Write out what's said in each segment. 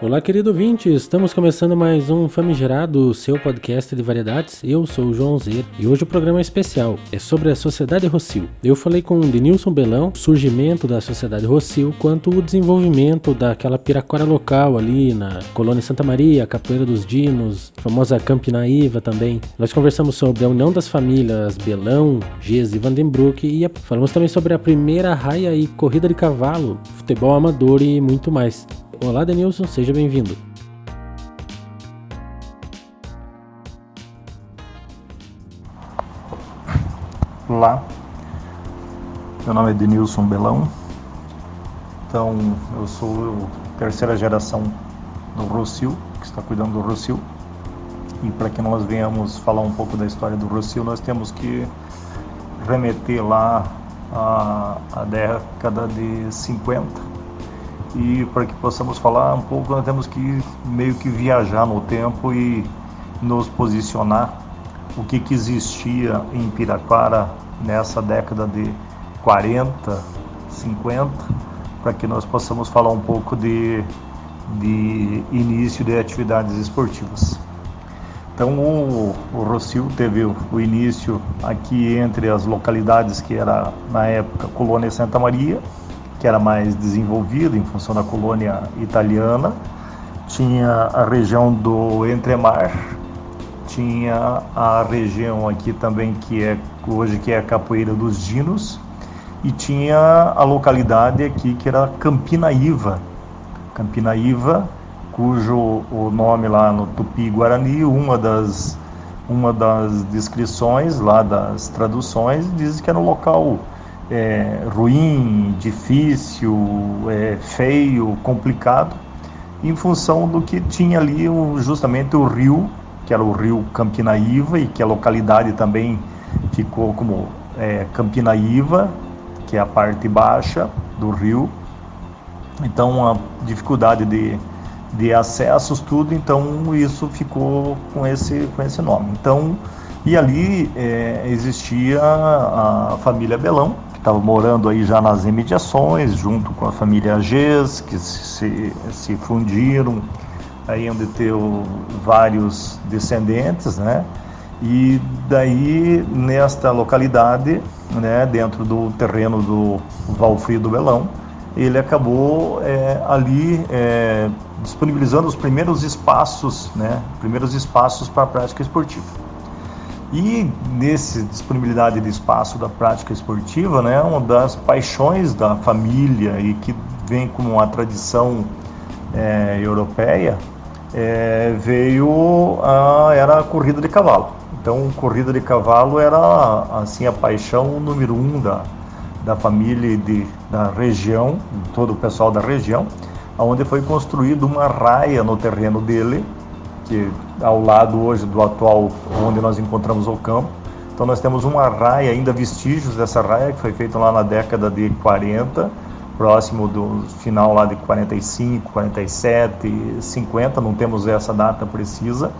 Olá, querido ouvinte, estamos começando mais um famigerado seu podcast de variedades. Eu sou o João Zer e hoje o programa é especial. É sobre a Sociedade Rossio. Eu falei com o Denilson Belão, surgimento da Sociedade Rossio, quanto o desenvolvimento daquela piraquara local ali na Colônia Santa Maria, Capoeira dos Dinos, famosa Campinaíva também. Nós conversamos sobre a união das famílias Belão, Gez e Vandenbroek e falamos também sobre a primeira raia e corrida de cavalo, futebol amador e muito mais. Olá, Denilson, seja bem-vindo. Olá, meu nome é Denilson Belão, então eu sou a terceira geração do Rocio, que está cuidando do Rocio. E para que nós venhamos falar um pouco da história do Rocio, nós temos que remeter lá a, a década de 50, e para que possamos falar um pouco, nós temos que meio que viajar no tempo e nos posicionar o que, que existia em Piraquara nessa década de 40, 50, para que nós possamos falar um pouco de, de início de atividades esportivas. Então o, o Rocio teve o início aqui entre as localidades que era na época Colônia Santa Maria que era mais desenvolvido em função da colônia italiana. Tinha a região do Entremar, tinha a região aqui também que é hoje que é a Capoeira dos Dinos e tinha a localidade aqui que era Campinaíva. Campinaíva, cujo o nome lá no Tupi-Guarani, uma das uma das descrições lá das traduções diz que era um local é, ruim, difícil, é, feio, complicado, em função do que tinha ali justamente o rio, que era o rio Campinaíva, e que a localidade também ficou como é, Campinaíva, que é a parte baixa do rio. Então, a dificuldade de, de acessos, tudo, então isso ficou com esse, com esse nome. Então, e ali é, existia a família Belão, estava morando aí já nas imediações, junto com a família Ges, que se, se fundiram, aí onde ter vários descendentes, né? E daí, nesta localidade, né, dentro do terreno do Valfrido Belão, ele acabou é, ali é, disponibilizando os primeiros espaços, né, primeiros espaços para a prática esportiva. E nesse disponibilidade de espaço da prática esportiva, né, uma das paixões da família e que vem como uma tradição é, europeia, é, veio a, era a corrida de cavalo. Então, corrida de cavalo era assim a paixão número um da, da família de, da região, todo o pessoal da região, onde foi construída uma raia no terreno dele que ao lado hoje do atual onde nós encontramos o campo. Então nós temos uma raia, ainda vestígios dessa raia que foi feita lá na década de 40, próximo do final lá de 45, 47, 50, não temos essa data precisa.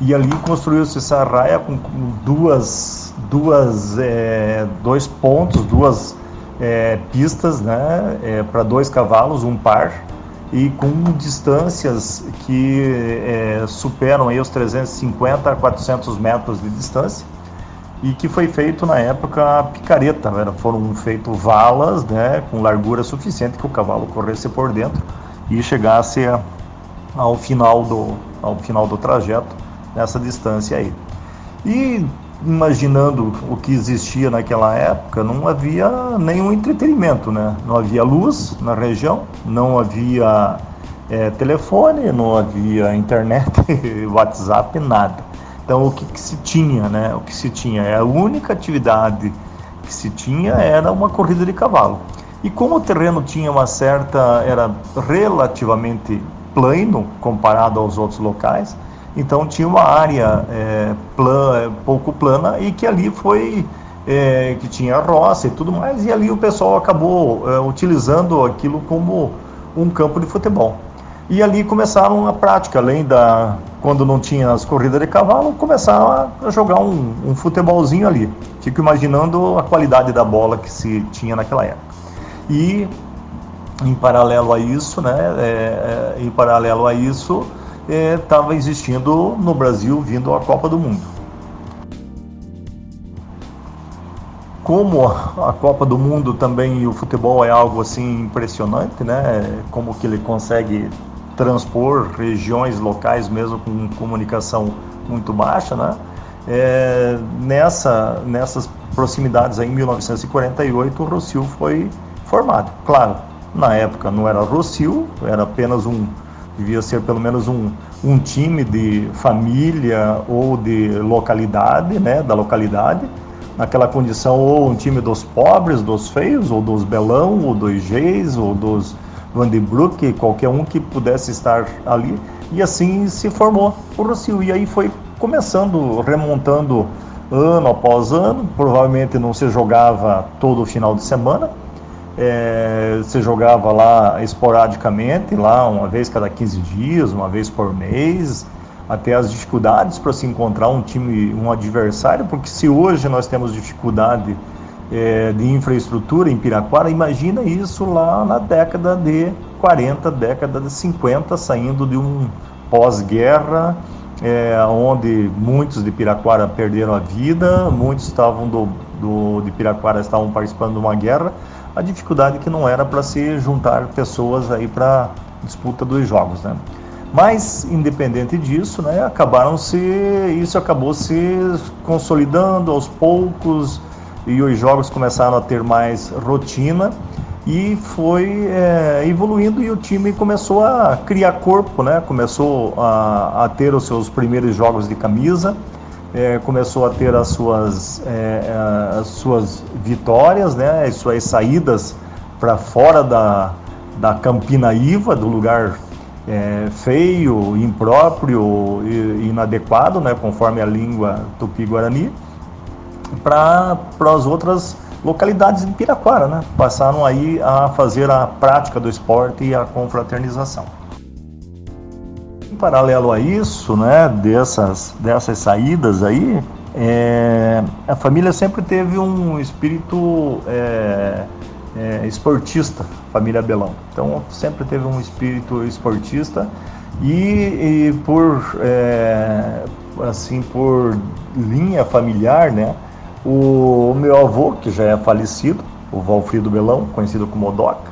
E ali construiu-se essa raia com duas, duas, é, dois pontos, duas é, pistas, né, é, para dois cavalos, um par e com distâncias que é, superam aí os 350 a 400 metros de distância e que foi feito na época picareta, né? foram feitas valas né, com largura suficiente que o cavalo corresse por dentro e chegasse ao final do, ao final do trajeto nessa distância aí. E imaginando o que existia naquela época, não havia nenhum entretenimento, né? Não havia luz na região, não havia é, telefone, não havia internet, WhatsApp, nada. Então o que, que, se tinha, né? O que se tinha a única atividade que se tinha era uma corrida de cavalo. E como o terreno tinha uma certa, era relativamente plano comparado aos outros locais, então tinha uma área é, plan, pouco plana e que ali foi é, que tinha roça e tudo mais, e ali o pessoal acabou é, utilizando aquilo como um campo de futebol. E ali começaram a prática, além da. Quando não tinha as corridas de cavalo, começaram a jogar um, um futebolzinho ali. Fico imaginando a qualidade da bola que se tinha naquela época. E em paralelo a isso, né, é, é em paralelo a isso, estava é, existindo no Brasil vindo a Copa do Mundo. Como a Copa do Mundo também o futebol é algo assim impressionante, né? Como que ele consegue transpor regiões locais mesmo com comunicação muito baixa, né? É, nessa, nessas proximidades aí, em 1948 o Rocio foi formado. Claro, na época não era Rocio, era apenas um, devia ser pelo menos um, um time de família ou de localidade, né, da localidade, naquela condição ou um time dos pobres, dos feios, ou dos Belão, ou dos Geis, ou dos Vandenbroek, qualquer um que pudesse estar ali, e assim se formou o Rocio. E aí foi começando, remontando ano após ano, provavelmente não se jogava todo final de semana, é, você jogava lá esporadicamente, lá uma vez cada 15 dias, uma vez por mês, até as dificuldades para se encontrar um time, um adversário, porque se hoje nós temos dificuldade é, de infraestrutura em Piraquara, imagina isso lá na década de 40, década de 50, saindo de um pós-guerra, é, onde muitos de Piraquara perderam a vida, muitos estavam do, do, de Piraquara estavam participando de uma guerra, a dificuldade que não era para se juntar pessoas aí para disputa dos jogos, né? Mas independente disso, né, acabaram se isso acabou se consolidando aos poucos e os jogos começaram a ter mais rotina e foi é, evoluindo e o time começou a criar corpo, né? Começou a, a ter os seus primeiros jogos de camisa é, começou a ter as suas, é, é as suas vitórias, né, as suas saídas para fora da, da Campina Iva, do lugar é, feio, impróprio e inadequado, né, conforme a língua tupi-guarani, para as outras localidades de Piraquara, né, passaram aí a fazer a prática do esporte e a confraternização paralelo a isso, né, dessas, dessas saídas aí, é, a família sempre teve um espírito é, é, esportista, família Belão. Então sempre teve um espírito esportista e, e por é, assim por linha familiar, né, o, o, meu avô que já é falecido, o Valfrido Belão, conhecido como Odoca,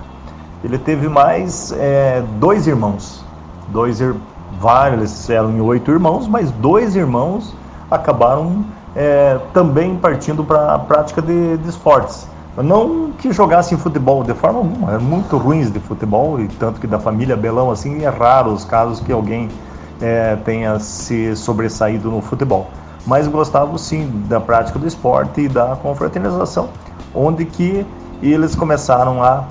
ele teve mais é, dois irmãos, dois irmãos vários, eram oito irmãos, mas dois irmãos acabaram é, também partindo para a prática de, de, esportes. Não que jogassem futebol de forma alguma, eram muito ruins de futebol, e tanto que da família Belão, assim, é raro os casos que alguém é, tenha se sobressaído no futebol. Mas gostavam sim da prática do esporte e da confraternização, onde que eles começaram a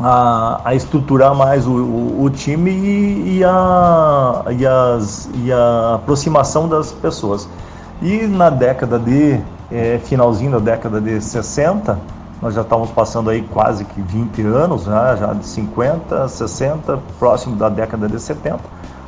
a, a estruturar mais o, o, o time e, e, a, e, as, e a aproximação das pessoas. E na década de, é, finalzinho da década de 60, nós já estávamos passando aí quase que 20 anos, né, já de 50, 60, próximo da década de 70,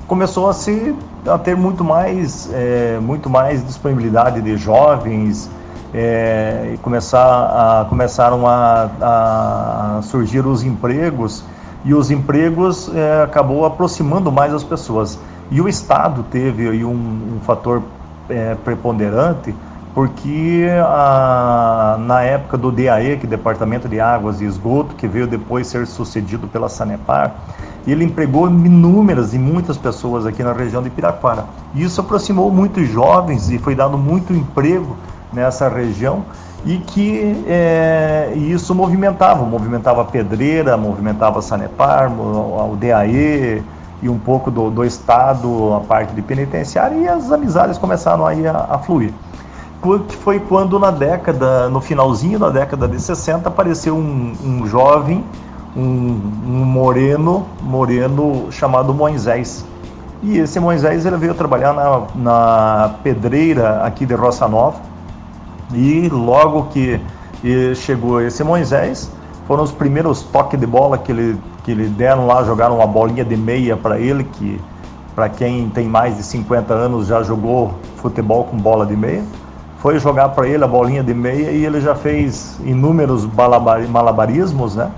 começou a se a ter muito mais, é, muito mais disponibilidade de jovens, é, e começar a, começaram a, a, surgir os empregos e os empregos é, acabou aproximando mais as pessoas. E o Estado teve aí um, um fator é, preponderante porque a, na época do DAE, que é Departamento de Águas e Esgoto, que veio depois ser sucedido pela Sanepar, ele empregou inúmeras e muitas pessoas aqui na região de Piraquara. Isso aproximou muitos jovens e foi dado muito emprego nessa região e que é, isso movimentava, movimentava a Pedreira, movimentava a Sanepar, o DAE e um pouco do, do Estado, a parte de penitenciária e as amizades começaram aí a, a fluir. Que foi quando na década, no finalzinho da década de 60, apareceu um, um jovem, um, um moreno, moreno chamado Moisés, e esse Moisés ele veio trabalhar na, na pedreira aqui de Roça Nova, e logo que chegou esse Moisés, foram os primeiros toques de bola que ele, que ele deram lá, jogaram uma bolinha de meia para ele, que para quem tem mais de 50 anos já jogou futebol com bola de meia. Foi jogar para ele a bolinha de meia e ele já fez inúmeros malabarismos, né?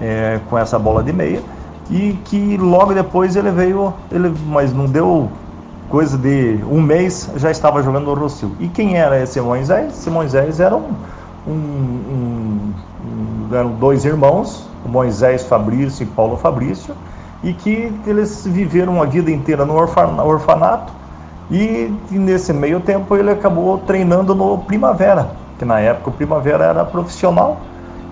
é, com essa bola de meia e que logo depois ele veio, ele, mas não deu coisa de um mês já estava jogando no Rossio. E quem era esse Moisés? Esse Moisés era um, um, um, um eram dois irmãos, Moisés Fabrício e Paulo Fabrício, e que eles viveram a vida inteira no orfanato e nesse meio tempo ele acabou treinando no Primavera, que na época o Primavera era profissional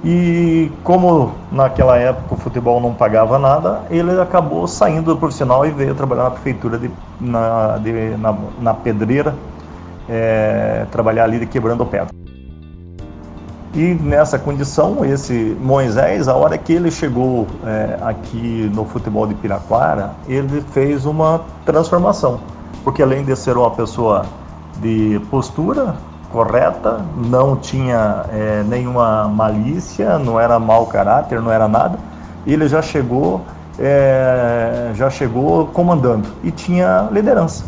e como naquela época o futebol não pagava nada, ele acabou saindo do profissional e veio trabalhar na prefeitura de, na, de, na, na pedreira, é, trabalhar ali de quebrando pedra. E nessa condição, esse Moisés, a hora que ele chegou é, aqui no futebol de Piraquara, ele fez uma transformação. Porque além de ser uma pessoa de postura correta, não tinha é, nenhuma malícia, não era mau caráter, não era nada, ele já chegou, é, já chegou comandando e tinha liderança.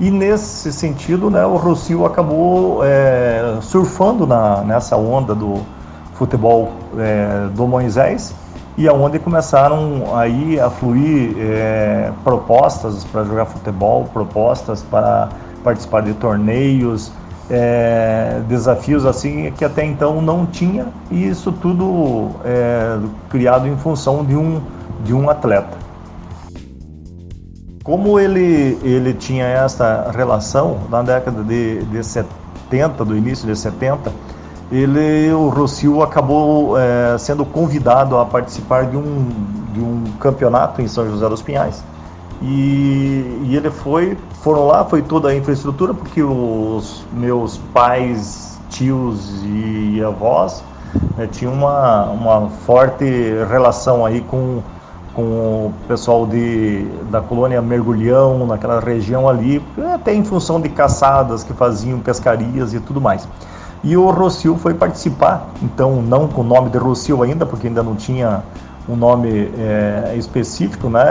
E nesse sentido, né, o Rocio acabou é, surfando na, nessa onda do futebol é, do Moisés e aonde começaram aí a fluir é, propostas para jogar futebol, propostas para participar de torneios, é, desafios assim que até então não tinha e isso tudo é, criado em função de um de um atleta. Como ele, ele tinha essa relação na década de, de 70, do início de 70, ele, o Rocio acabou é, sendo convidado a participar de um, de um campeonato em São José dos Pinhais. E, e ele foi, foram lá, foi toda a infraestrutura, porque os meus pais, tios e avós né, tinham uma, uma forte relação aí com com o pessoal de, da colônia Mergulhão, naquela região ali, até em função de caçadas que faziam pescarias e tudo mais. E o Rocio foi participar, então não com o nome de Rocio ainda, porque ainda não tinha um nome é, específico, né?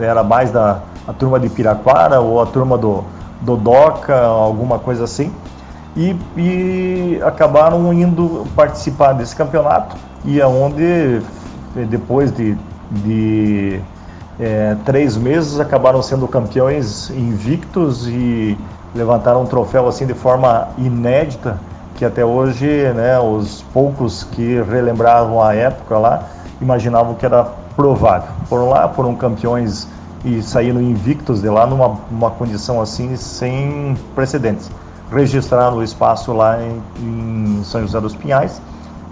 Era mais da a turma de Piraquara ou a turma do, do Doca, alguma coisa assim. E, e acabaram indo participar desse campeonato e aonde depois de de é, três meses acabaram sendo campeões invictos e levantaram um troféu assim de forma inédita que até hoje né, os poucos que relembravam a época lá imaginavam que era provável. Foram lá, foram campeões e saíram invictos de lá numa uma condição assim sem precedentes. Registraram o espaço lá em, em São José dos Pinhais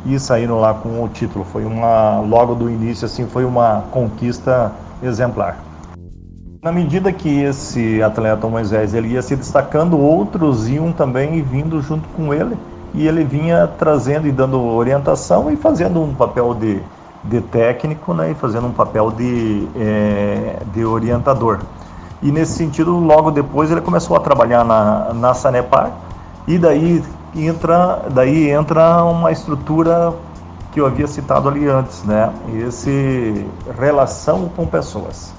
e saíram lá com o título. Foi uma logo do início assim foi uma conquista exemplar. Na medida que esse atleta Moisés ele ia se destacando, outros iam também vindo junto com ele e ele vinha trazendo e dando orientação e fazendo um papel de, de técnico, né, e fazendo um papel de, é, de orientador. E nesse sentido, logo depois ele começou a trabalhar na, na Sanepar e daí entra, daí entra uma estrutura que eu havia citado ali antes, né? Esse relação com pessoas.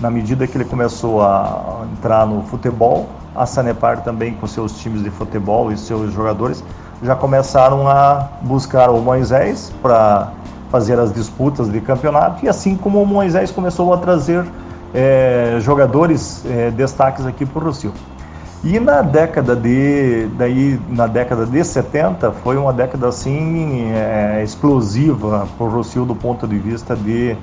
Na medida que ele começou a entrar no futebol, a Sanepar também com seus times de futebol e seus jogadores já começaram a buscar o Moisés para fazer as disputas de campeonato e assim como o Moisés começou a trazer é, jogadores é, destaques aqui para o Rocio. E na década de daí na década de 70 foi uma década assim é, explosiva para o Rocio do ponto de vista de,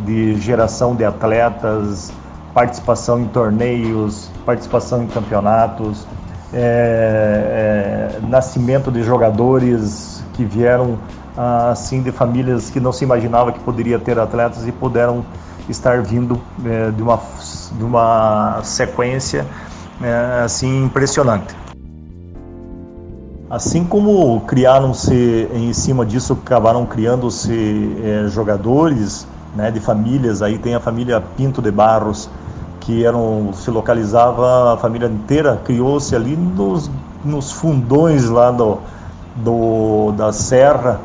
de geração de atletas, participação em torneios, participação em campeonatos, é, é, nascimento de jogadores que vieram assim de famílias que não se imaginava que poderia ter atletas e puderam estar vindo é, de, uma, de uma sequência é, assim impressionante. Assim como criaram-se em cima disso, acabaram criando-se é, jogadores né, de famílias, aí tem a família Pinto de Barros, que eram, se localizava, a família inteira criou-se ali nos, nos fundões lá do, do, da serra,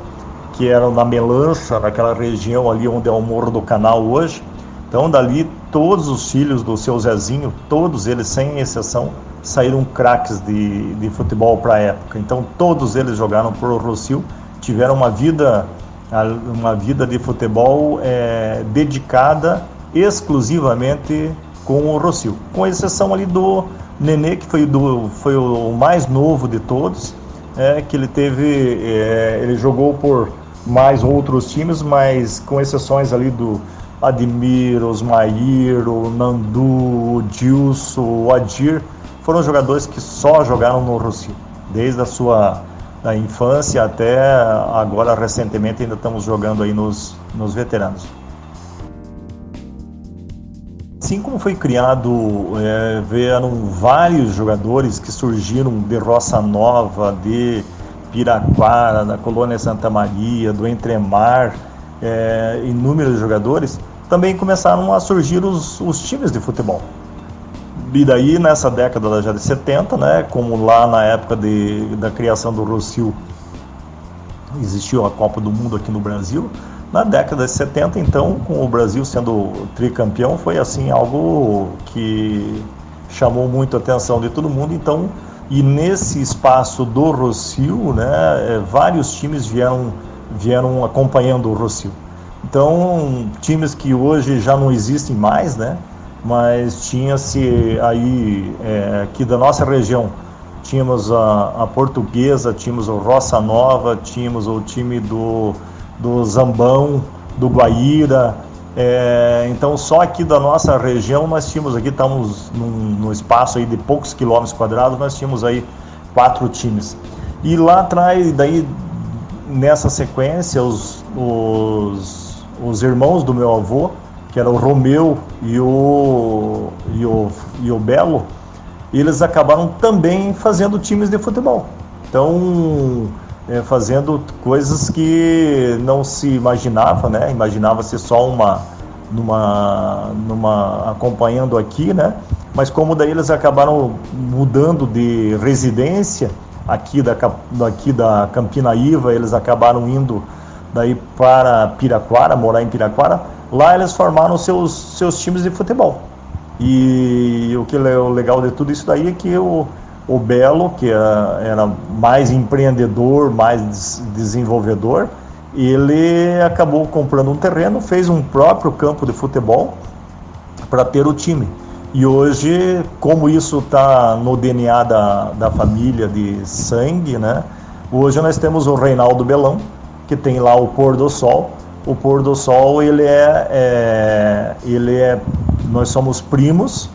que eram na Melancha, naquela região ali onde é o Morro do Canal hoje. Então dali todos os filhos do seu Zezinho, todos eles sem exceção, saíram craques de, de futebol para a época. Então todos eles jogaram para o Rocio, tiveram uma vida uma vida de futebol é, dedicada exclusivamente com o Rocio, com exceção ali do Nenê, que foi, do, foi o mais novo de todos, é, que ele teve, é, ele jogou por mais outros times, mas com exceções ali do Admir, Osmair, o Nandu, o o Adir, foram jogadores que só jogaram no Rocio, desde a sua da infância até agora recentemente ainda estamos jogando aí nos, nos veteranos. Assim como foi criado, é, vieram vários jogadores que surgiram de Roça Nova, de Piraquara, da Colônia Santa Maria, do Entremar, é, inúmeros jogadores, também começaram a surgir os, os times de futebol. E daí, nessa década já de 70, né, como lá na época de, da criação do Rocio, existiu a Copa do Mundo aqui no Brasil, na década de 70, então, com o Brasil sendo tricampeão, foi assim algo que chamou muito a atenção de todo mundo. Então, e nesse espaço do Rocio, né, é, vários times vieram, vieram acompanhando o Rocio. Então, times que hoje já não existem mais, né, mas tinha-se aí, é, aqui da nossa região, tínhamos a, a Portuguesa, tínhamos o Roça Nova, tínhamos o time do do Zambão, do Guaíra. É, então só aqui da nossa região nós tínhamos aqui, estamos num, num, espaço aí de poucos quilômetros quadrados, nós tínhamos aí quatro times. E lá atrás, daí nessa sequência, os, os, os irmãos do meu avô, que era o Romeu e o, e o, e o Belo, eles acabaram também fazendo times de futebol. Então, é, fazendo coisas que não se imaginava, né? Imaginava-se só uma, numa, numa acompanhando aqui, né? Mas como daí eles acabaram mudando de residência aqui da daqui da Campinaíva, eles acabaram indo daí para Piraquara, morar em Piraquara. Lá eles formaram seus seus times de futebol. E o que é o legal de tudo isso daí é que o o Belo, que era mais empreendedor, mais desenvolvedor, ele acabou comprando um terreno, fez um próprio campo de futebol para ter o time. E hoje, como isso está no DNA da, da família de sangue, né? Hoje nós temos o Reinaldo Belão, que tem lá o Pôr do Sol. O Pôr do Sol, ele é, é ele é, nós somos primos,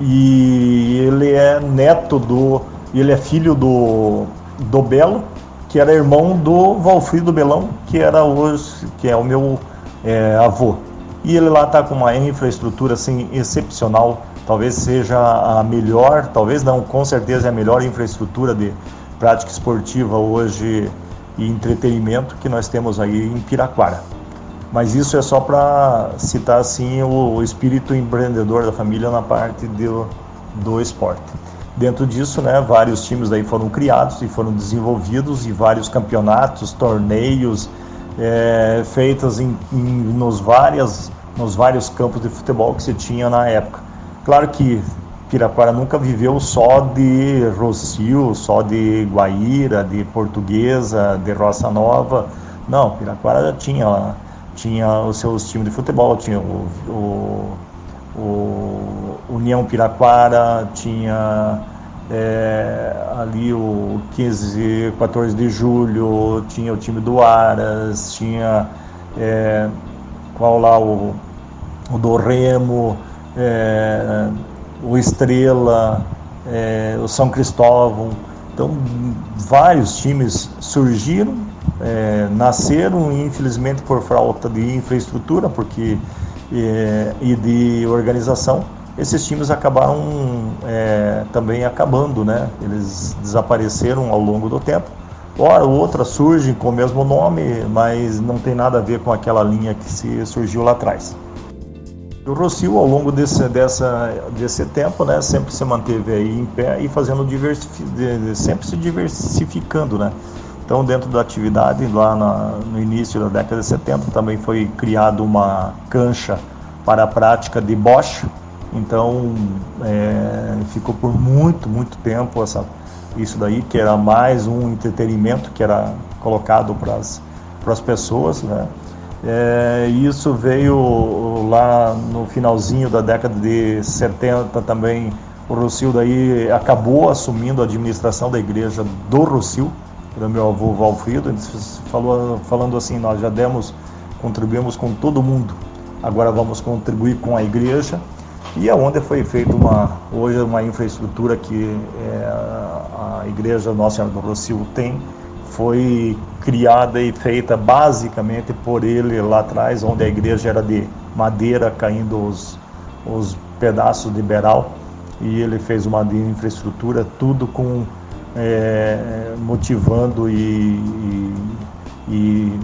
e ele é neto do. Ele é filho do, do Belo, que era irmão do Valfrido Belão, que era hoje, que é o meu é, avô. E ele lá está com uma infraestrutura assim excepcional, talvez seja a melhor, talvez não, com certeza é a melhor infraestrutura de prática esportiva hoje e entretenimento que nós temos aí em Piraquara. Mas isso é só para citar assim o, espírito empreendedor da família na parte do, do esporte. Dentro disso, né, vários times daí foram criados e foram desenvolvidos e vários campeonatos, torneios é, feitos em, em, nos, várias, nos vários campos de futebol que se tinha na época. Claro que Piraquara nunca viveu só de Rocio, só de Guaíra, de Portuguesa, de Roça Nova. Não, Piraquara já tinha tinha os seus times de futebol, tinha o, o, o União Piraquara, tinha é, ali o 15, 14 de julho, tinha o time do Aras, tinha é, qual lá o, o do Remo, é, o Estrela, o São Cristóvão. Então, vários times surgiram é, nasceram infelizmente por falta de infraestrutura porque é, e de organização esses times acabaram é, também acabando né? Eles desapareceram ao longo do tempo. Hora ou outra surgem com o mesmo nome mas não tem nada a ver com aquela linha que se surgiu lá atrás. O Rocio ao longo desse, dessa, desse tempo né sempre se manteve aí em pé e fazendo diversif, sempre se diversificando né então, dentro da atividade, lá na, no início da década de 70, também foi criada uma cancha para a prática de bocha. Então, é, ficou por muito, muito tempo essa, isso daí, que era mais um entretenimento que era colocado para as, para as pessoas, né? É, isso veio lá no finalzinho da década de 70 também. O Rocio daí acabou assumindo a administração da igreja do Rocio, do meu avô Valfrido. Ele falou, falando assim: nós já demos, contribuímos com todo mundo, agora vamos contribuir com a igreja. E aonde foi feita uma hoje uma infraestrutura que é, a igreja Nossa Senhora do Rocio tem foi criada e feita basicamente por ele lá atrás, onde a igreja era de madeira, caindo os, os pedaços de beral, e ele fez uma infraestrutura, tudo com é, motivando e, e,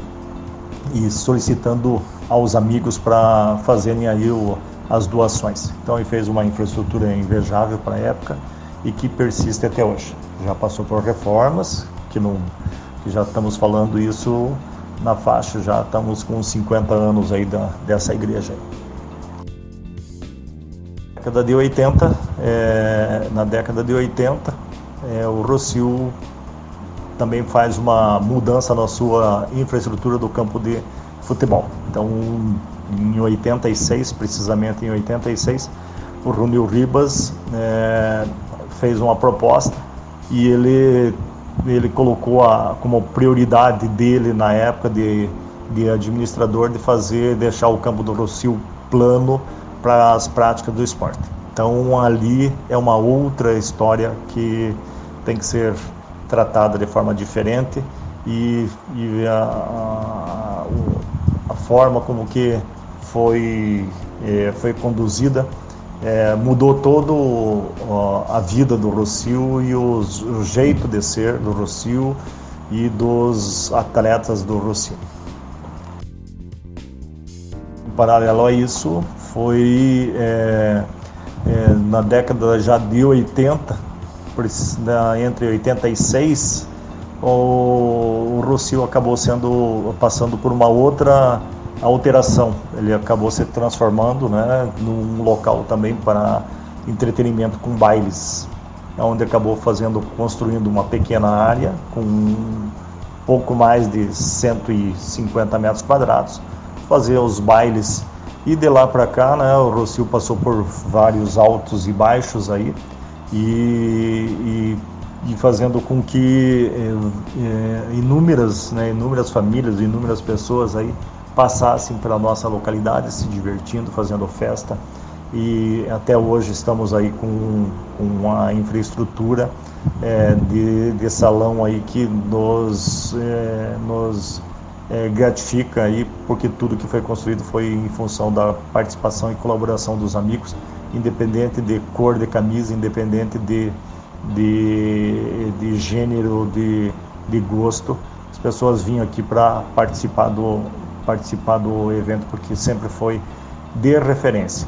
e, solicitando aos amigos para fazerem aí o, as doações. Então ele fez uma infraestrutura invejável para a época e que persiste até hoje. Já passou por reformas que não que já estamos falando isso na faixa, já estamos com 50 anos aí da, dessa igreja. Na década de 80, é, na década de 80, é, o Rocio também faz uma mudança na sua infraestrutura do campo de futebol. Então, em 86, precisamente em 86, o Runil Ribas é, fez uma proposta e ele ele colocou a, como prioridade dele na época de, de administrador de fazer, deixar o campo do Rocio plano para as práticas do esporte. Então ali é uma outra história que tem que ser tratada de forma diferente e, e a, a, a, forma como que foi, é, foi conduzida é, mudou todo a vida do Rocio e os, o jeito de ser do Rocio e dos atletas do Rocio. Em paralelo a isso, foi é, é, na década já de 80, entre 86, o, o Rocio acabou sendo passando por uma outra alteração. Ele acabou se transformando né, num local também para entretenimento com bailes, onde acabou fazendo, construindo uma pequena área com pouco mais de 150 metros quadrados, fazer os bailes. E de lá para cá, né, o Rocio passou por vários altos e baixos aí, e, e, e fazendo com que é, é, inúmeras, né, inúmeras famílias, inúmeras pessoas aí passassem pela nossa localidade se divertindo, fazendo festa. E até hoje estamos aí com, com uma infraestrutura é, de, de, salão aí que nos, é, nos é, gratifica aí, porque tudo que foi construído foi em função da participação e colaboração dos amigos, independente de cor de camisa, independente de, de, de gênero, de, de gosto. As pessoas vinham aqui para participar do, participar do evento porque sempre foi de referência.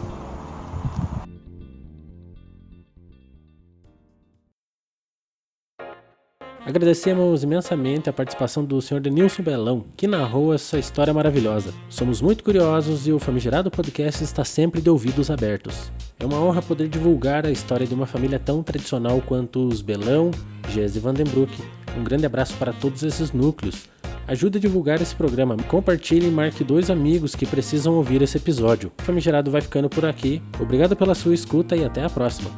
Agradecemos imensamente a participação do Sr. Denilson Belão, que narrou essa história maravilhosa. Somos muito curiosos e o Famigerado Podcast está sempre de ouvidos abertos. É uma honra poder divulgar a história de uma família tão tradicional quanto os Belão, Gese e Vandenbroek. Um grande abraço para todos esses núcleos Ajude a divulgar esse programa, compartilhe e marque dois amigos que precisam ouvir esse episódio. O Famigerado vai ficando por aqui. Obrigado pela sua escuta e até a próxima.